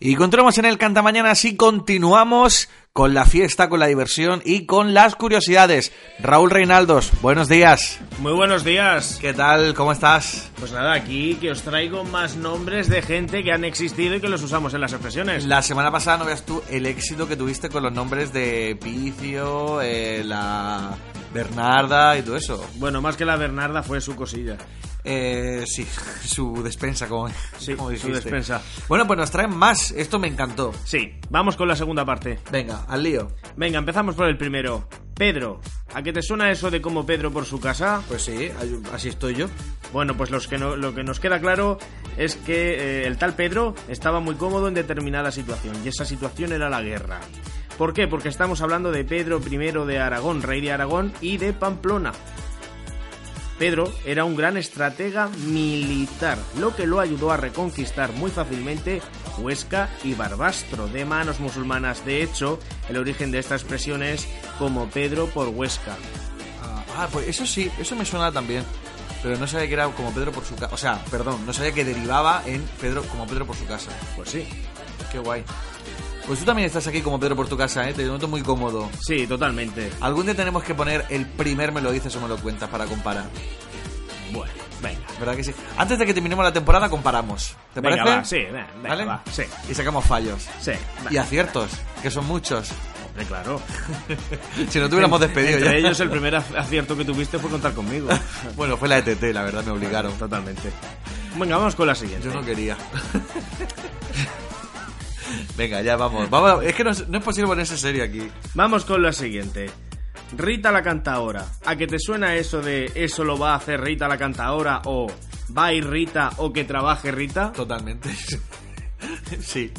Y continuamos en el Canta Mañana, así continuamos con la fiesta, con la diversión y con las curiosidades. Raúl Reinaldos, buenos días. Muy buenos días. ¿Qué tal? ¿Cómo estás? Pues nada, aquí que os traigo más nombres de gente que han existido y que los usamos en las expresiones. La semana pasada no veas tú el éxito que tuviste con los nombres de Picio, eh, la Bernarda y todo eso. Bueno, más que la Bernarda fue su cosilla. Eh, sí, su despensa, como, Sí, como su despensa. Bueno, pues nos traen más. Esto me encantó. Sí, vamos con la segunda parte. Venga, al lío. Venga, empezamos por el primero. Pedro. ¿A qué te suena eso de como Pedro por su casa? Pues sí, así estoy yo. Bueno, pues los que no- lo que nos queda claro es que eh, el tal Pedro estaba muy cómodo en determinada situación, y esa situación era la guerra. ¿Por qué? Porque estamos hablando de Pedro I de Aragón, rey de Aragón, y de Pamplona. Pedro era un gran estratega militar, lo que lo ayudó a reconquistar muy fácilmente Huesca y Barbastro de manos musulmanas. De hecho, el origen de esta expresión es como Pedro por Huesca. Ah, ah, pues eso sí, eso me suena también. Pero no sabía que era como Pedro por su casa. O sea, perdón, no sabía que derivaba en Pedro como Pedro por su casa. Pues sí. Qué guay. Pues tú también estás aquí como Pedro por tu casa, ¿eh? Te noto muy cómodo. Sí, totalmente. Algún día tenemos que poner el primer me lo dices o me lo cuentas para comparar. Bueno, venga. ¿Verdad que sí? Antes de que terminemos la temporada comparamos. ¿Te Venga, parece? va, sí, venga, venga, ¿Vale? va, sí. Y sacamos fallos. Sí, va. Y aciertos, que son muchos. Hombre, claro. Si no te hubiéramos despedido Entre ya. ellos, el primer ac- acierto que tuviste fue contar conmigo. Bueno, fue la ETT, la verdad, me obligaron. Totalmente. Venga, vamos con la siguiente. Yo no quería. Venga, ya vamos. vamos. Es que no es, no es posible ponerse serio aquí. Vamos con la siguiente. Rita la cantaora. ¿A que te suena eso de eso lo va a hacer Rita la cantaora o va a ir Rita o que trabaje Rita? Totalmente. Sí.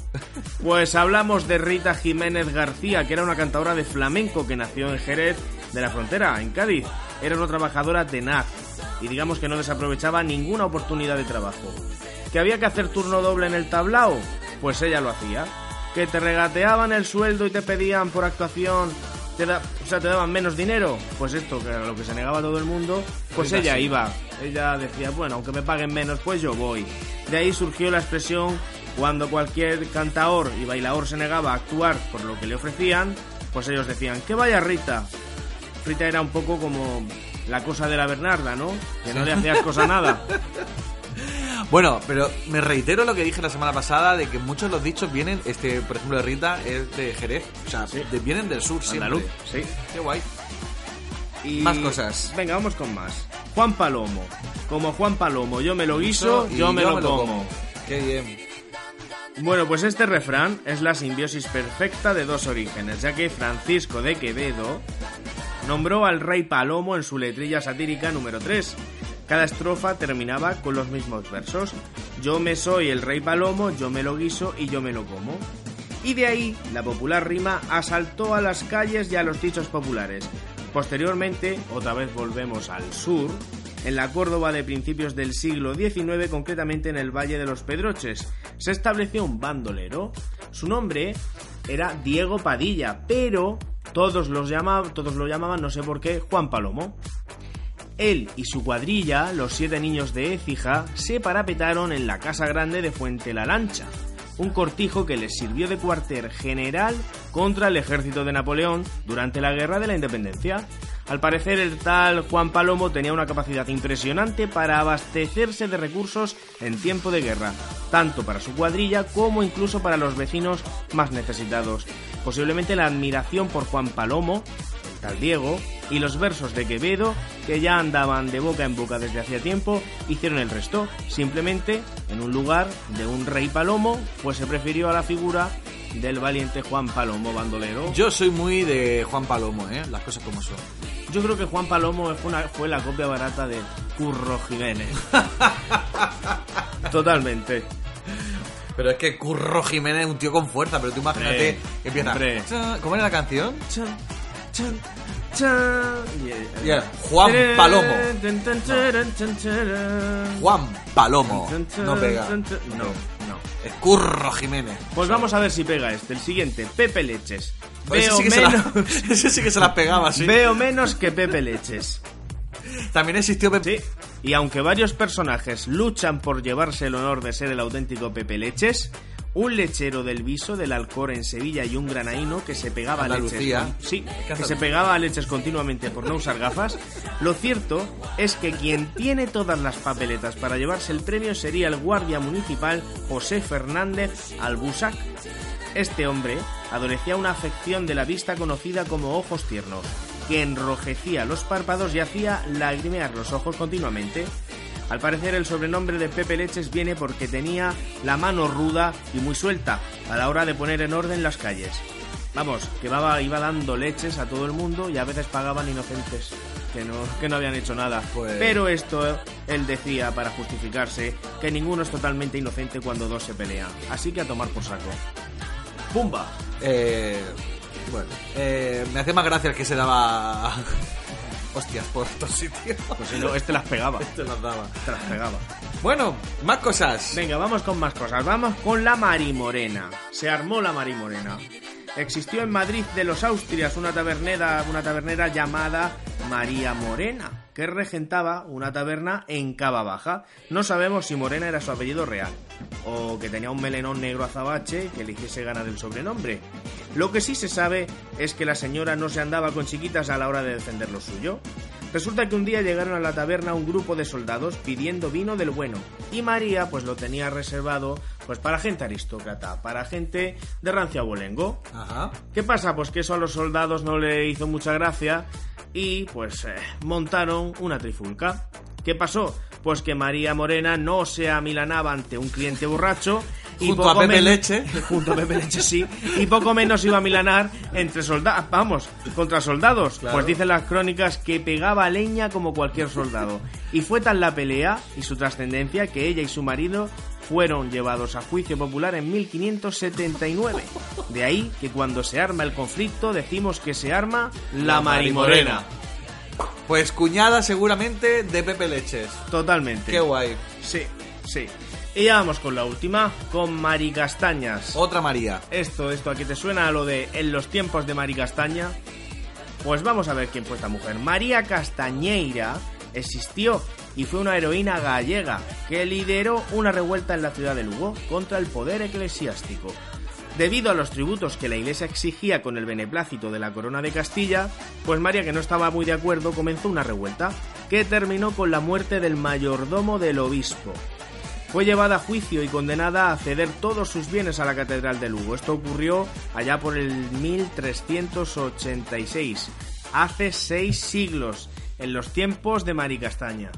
Pues hablamos de Rita Jiménez García, que era una cantadora de flamenco que nació en Jerez de la Frontera, en Cádiz. Era una trabajadora tenaz y digamos que no desaprovechaba ninguna oportunidad de trabajo. ¿Que había que hacer turno doble en el tablao? Pues ella lo hacía. ¿Que te regateaban el sueldo y te pedían por actuación, te da- o sea, te daban menos dinero? Pues esto, que era lo que se negaba todo el mundo, pues ella iba. Ella decía, bueno, aunque me paguen menos, pues yo voy. De ahí surgió la expresión cuando cualquier cantaor y bailador se negaba a actuar por lo que le ofrecían, pues ellos decían, que vaya Rita. Rita era un poco como la cosa de la Bernarda, ¿no? Que no le hacías cosa nada. Bueno, pero me reitero lo que dije la semana pasada de que muchos de los dichos vienen, este, por ejemplo, de Rita es de Jerez, o sea, Sí. de- vienen del sur siempre. Andaluz, sí. Qué guay. Y- Más cosas. Venga, vamos con más. Juan Palomo. Como Juan Palomo, yo me lo guiso, yo me lo como. Qué bien. Bueno, pues este refrán es la simbiosis perfecta de dos orígenes, ya que Francisco de Quevedo nombró al rey Palomo en su letrilla satírica número 3. Cada estrofa terminaba con los mismos versos. Yo me soy el rey Palomo, yo me lo guiso y yo me lo como. Y de ahí la popular rima asaltó a las calles y a los dichos populares. Posteriormente, otra vez volvemos al sur, en la Córdoba de principios del siglo XIX, concretamente en el Valle de los Pedroches, se estableció un bandolero. Su nombre era Diego Padilla, pero todos, los llamaban, todos lo llamaban, no sé por qué, Juan Palomo. Él y su cuadrilla, los siete niños de Écija, se parapetaron en la Casa Grande de Fuente la Lancha, un cortijo que les sirvió de cuartel general contra el ejército de Napoleón durante la Guerra de la Independencia. Al parecer el tal Juan Palomo tenía una capacidad impresionante para abastecerse de recursos en tiempo de guerra, tanto para su cuadrilla como incluso para los vecinos más necesitados. Posiblemente la admiración por Juan Palomo el tal Diego, y los versos de Quevedo, que ya andaban de boca en boca desde hacía tiempo, hicieron el resto. Simplemente, en un lugar de un rey palomo, pues se prefirió a la figura del valiente Juan Palomo bandolero. Yo soy muy de Juan Palomo, ¿eh? Las cosas como son. Yo creo que Juan Palomo fue, una- fue la copia barata de Curro Jiménez. Totalmente. Pero es que Curro Jiménez es un tío con fuerza, pero tú imagínate empieza. ¿Cómo era la canción? Chan, chan, Juan Palomo. Juan Palomo. No pega. No, no. Es Curro Jiménez. Pues vamos a ver si pega este. El siguiente, Pepe Leches. Veo sí, que se menos, la- ese sí que se las pegaba, sí. veo menos que Pepe Leches. También existió Pepe. Sí. Y aunque varios personajes luchan por llevarse el honor de ser el auténtico Pepe Leches, un lechero del Viso, del Alcor en Sevilla y un granaíno que se pegaba a leches. Sí, que se pegaba a leches continuamente por no usar gafas. Lo cierto es que quien tiene todas las papeletas para llevarse el premio sería el guardia municipal José Fernández Albusac. Este hombre adolecía una afección de la vista conocida como ojos tiernos, que enrojecía los párpados y hacía lagrimear los ojos continuamente. Al parecer el sobrenombre de Pepe Leches viene porque tenía la mano ruda y muy suelta a la hora de poner en orden las calles. Vamos, que iba, iba dando leches a todo el mundo y a veces pagaban inocentes que no, que no habían hecho nada. Pues- Pero esto él decía para justificarse que ninguno es totalmente inocente cuando dos se pelean. Así que a tomar por saco. ¡Pumba! Eh, bueno, eh, me hace más gracia el que se daba hostias por estos sitios. Pues si no, este las pegaba. Te las daba. Este las pegaba. Bueno, más cosas. Venga, vamos con más cosas. Vamos con la Marimorena. Se armó la Marimorena. Existió en Madrid de los Austrias una tabernera, una tabernera llamada María Morena, que regentaba una taberna en Cava Baja. No sabemos si Morena era su apellido real, o que tenía un melenón negro azabache que le hiciese ganar el sobrenombre. Lo que sí se sabe es que la señora no se andaba con chiquitas a la hora de defender lo suyo. Resulta que un día llegaron a la taberna un grupo de soldados pidiendo vino del bueno y María pues lo tenía reservado pues para gente aristócrata, para gente de rancio abolengo. Ajá. ¿Qué pasa? Pues que eso a los soldados no le hizo mucha gracia y pues eh, montaron una trifulca. ¿Qué pasó? Pues que María Morena no se amilanaba ante un cliente borracho y Junto poco a Pepe Leche. junto a Pepe Leche sí y poco menos iba a milanar entre soldados vamos contra soldados Claro. pues dicen las crónicas que pegaba leña como cualquier soldado y fue tan la pelea y su trascendencia que ella y su marido fueron llevados a juicio popular en 1579 de ahí que cuando se arma el conflicto decimos que se arma la, La marimorena Marimorena. Pues cuñada seguramente de Pepe Leches. totalmente Qué guay. sí sí y ya vamos con la última con Mari Castañas Otra María. Esto, esto, aquí te suena a lo de en los tiempos de Mari Castaña. Pues vamos a ver quién fue esta mujer. María Castañeira existió y fue una heroína gallega que lideró una revuelta en la ciudad de Lugo contra el poder eclesiástico. Debido a los tributos que la iglesia exigía con el beneplácito de la corona de Castilla, pues María, que no estaba muy de acuerdo, comenzó una revuelta que terminó con la muerte del mayordomo del obispo. Fue llevada a juicio y condenada a ceder todos sus bienes a la Catedral de Lugo. Esto ocurrió allá por el 1386, hace seis siglos, en los tiempos de Mari Castaña.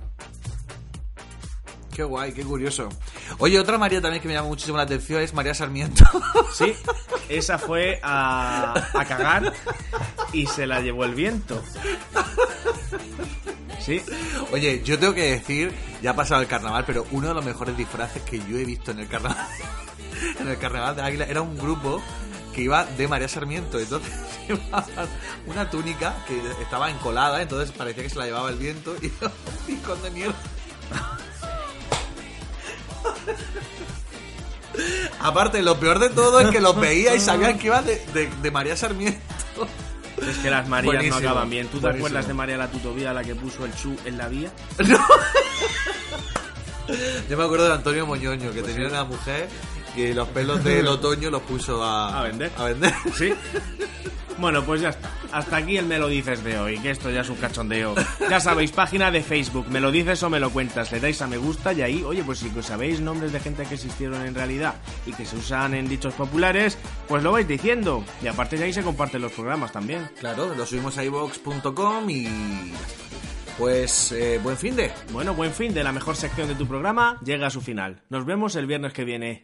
Qué guay, qué curioso. Oye, otra María también que me llama muchísimo la atención es María Sarmiento. Sí, esa fue a, a cagar y se la llevó el viento. Sí, Oye, yo tengo que decir, ya ha pasado el carnaval, pero uno de los mejores disfraces que yo he visto en el carnaval, en el carnaval de Águila, era un grupo que iba de María Sarmiento. Entonces llevaban una túnica que estaba encolada, entonces parecía que se la llevaba el viento y picón de mierda. Aparte, lo peor de todo es que los veía y sabían que iba de, de- de María Sarmiento. es que las Marías Buenísimo, no acaban bien. ¿Tú te acuerdas de María la tutovía, la que puso el chu en la vía? Yo me acuerdo de Antonio Moñoño, que tenía una mujer que los pelos del otoño los puso a, A vender. A vender. Sí. Bueno, pues ya está. Hasta aquí el Me lo dices de hoy, que esto ya es un cachondeo. Ya sabéis, página de Facebook, me lo dices o me lo cuentas. Le dais a me gusta y ahí, oye, pues si sabéis nombres de gente que existieron en realidad y que se usan en dichos populares, pues lo vais diciendo. Y aparte de ahí se comparten los programas también. Claro, lo subimos a iVox.com y... Pues eh, buen fin de... Bueno, buen fin de la mejor sección de tu programa llega a su final. Nos vemos el viernes que viene.